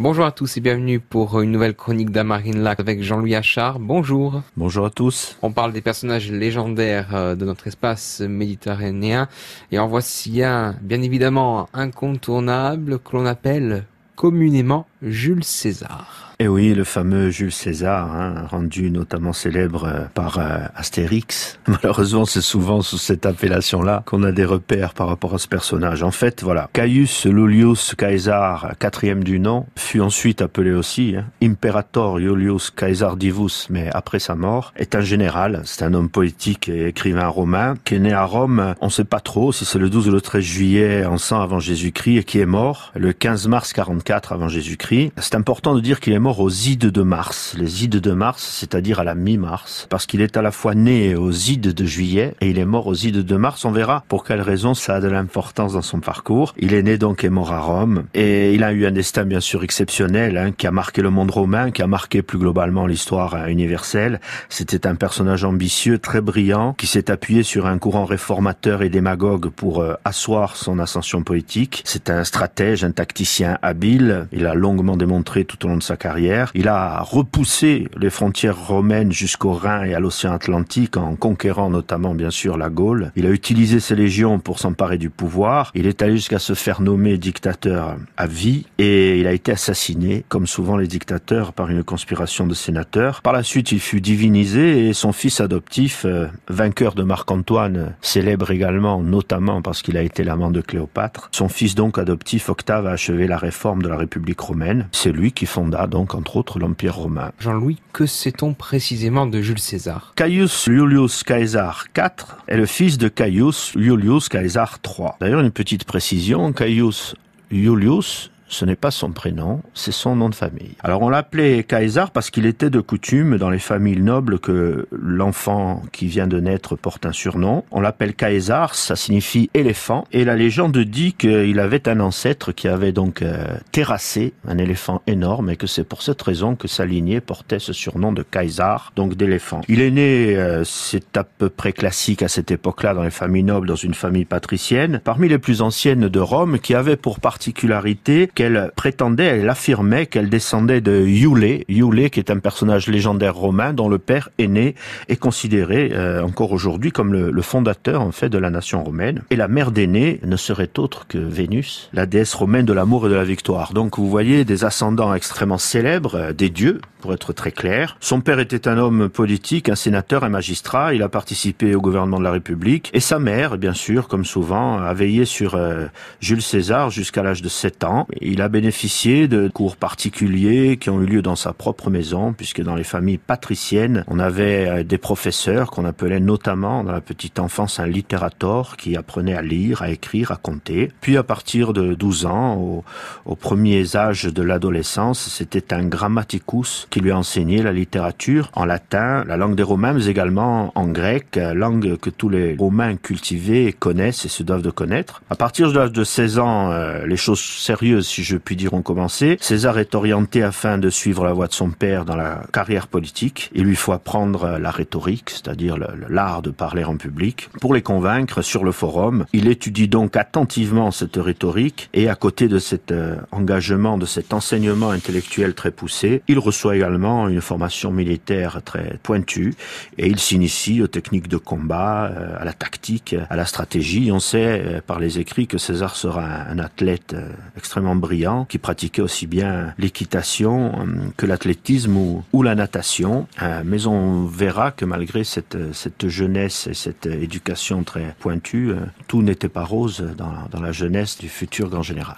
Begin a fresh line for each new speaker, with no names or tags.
Bonjour à tous et bienvenue pour une nouvelle chronique d'Amarine Lac avec Jean-Louis Achard. Bonjour.
Bonjour à tous.
On parle des personnages légendaires euh, de notre espace méditerranéen et en voici un, bien évidemment, incontournable que l'on appelle communément Jules César.
Et eh oui, le fameux Jules César, hein, rendu notamment célèbre euh, par euh, Astérix. Malheureusement, c'est souvent sous cette appellation-là qu'on a des repères par rapport à ce personnage. En fait, voilà, Caius Iulius Caesar, quatrième du nom, fut ensuite appelé aussi hein, Imperator Iulius Caesar Divus, mais après sa mort, est un général. C'est un homme politique et écrivain romain qui est né à Rome. On ne sait pas trop si c'est le 12 ou le 13 juillet en 100 avant Jésus-Christ et qui est mort le 15 mars 44 avant Jésus-Christ. C'est important de dire qu'il est mort aux ides de mars. Les ides de mars, c'est-à-dire à la mi-mars, parce qu'il est à la fois né aux ides de juillet et il est mort aux ides de mars. On verra pour quelle raison ça a de l'importance dans son parcours. Il est né donc et mort à Rome et il a eu un destin bien sûr exceptionnel hein, qui a marqué le monde romain, qui a marqué plus globalement l'histoire hein, universelle. C'était un personnage ambitieux, très brillant, qui s'est appuyé sur un courant réformateur et démagogue pour euh, asseoir son ascension politique. C'est un stratège, un tacticien habile. Il a longuement démontré tout au long de sa carrière il a repoussé les frontières romaines jusqu'au Rhin et à l'océan Atlantique en conquérant notamment bien sûr la Gaule. Il a utilisé ses légions pour s'emparer du pouvoir. Il est allé jusqu'à se faire nommer dictateur à vie et il a été assassiné, comme souvent les dictateurs, par une conspiration de sénateurs. Par la suite, il fut divinisé et son fils adoptif, euh, vainqueur de Marc-Antoine, célèbre également, notamment parce qu'il a été l'amant de Cléopâtre. Son fils donc adoptif, Octave, a achevé la réforme de la République romaine. C'est lui qui fonda donc entre autres l'Empire romain.
Jean-Louis, que sait-on précisément de Jules César?
Caius Iulius Caesar IV est le fils de Caius Iulius Caesar III. D'ailleurs, une petite précision, Caius Iulius ce n'est pas son prénom, c'est son nom de famille. Alors on l'appelait Caesar parce qu'il était de coutume dans les familles nobles que l'enfant qui vient de naître porte un surnom. On l'appelle Caesar, ça signifie éléphant, et la légende dit qu'il avait un ancêtre qui avait donc euh, terrassé un éléphant énorme et que c'est pour cette raison que sa lignée portait ce surnom de Caesar, donc d'éléphant. Il est né, euh, c'est à peu près classique à cette époque-là dans les familles nobles, dans une famille patricienne, parmi les plus anciennes de Rome, qui avait pour particularité qu'elle prétendait, elle affirmait qu'elle descendait de Iulé, Iulé qui est un personnage légendaire romain dont le père aîné est considéré euh, encore aujourd'hui comme le, fondateur en fait de la nation romaine. Et la mère d'aîné ne serait autre que Vénus, la déesse romaine de l'amour et de la victoire. Donc vous voyez des ascendants extrêmement célèbres, euh, des dieux pour être très clair. Son père était un homme politique, un sénateur, un magistrat. Il a participé au gouvernement de la République. Et sa mère, bien sûr, comme souvent, a veillé sur euh, Jules César jusqu'à l'âge de 7 ans. Il a bénéficié de cours particuliers qui ont eu lieu dans sa propre maison, puisque dans les familles patriciennes, on avait euh, des professeurs qu'on appelait notamment dans la petite enfance un littérateur qui apprenait à lire, à écrire, à compter. Puis à partir de 12 ans, au, aux premiers âges de l'adolescence, c'était un grammaticus qui lui a enseigné la littérature en latin, la langue des Romains, mais également en grec, langue que tous les Romains cultivés connaissent et se doivent de connaître. À partir de l'âge de 16 ans, euh, les choses sérieuses si je puis dire, ont commencé. César est orienté afin de suivre la voie de son père dans la carrière politique. Il lui faut apprendre la rhétorique, c'est-à-dire l'art de parler en public. Pour les convaincre sur le forum, il étudie donc attentivement cette rhétorique et à côté de cet euh, engagement, de cet enseignement intellectuel très poussé, il reçoit également une formation militaire très pointue et il s'initie aux techniques de combat, euh, à la tactique, à la stratégie. On sait euh, par les écrits que César sera un athlète extrêmement brillant qui pratiquait aussi bien l'équitation euh, que l'athlétisme ou, la natation. Euh, mais on verra que malgré cette, jeunesse et cette éducation très pointue, euh, tout n'était pas rose dans, dans la jeunesse du futur grand général.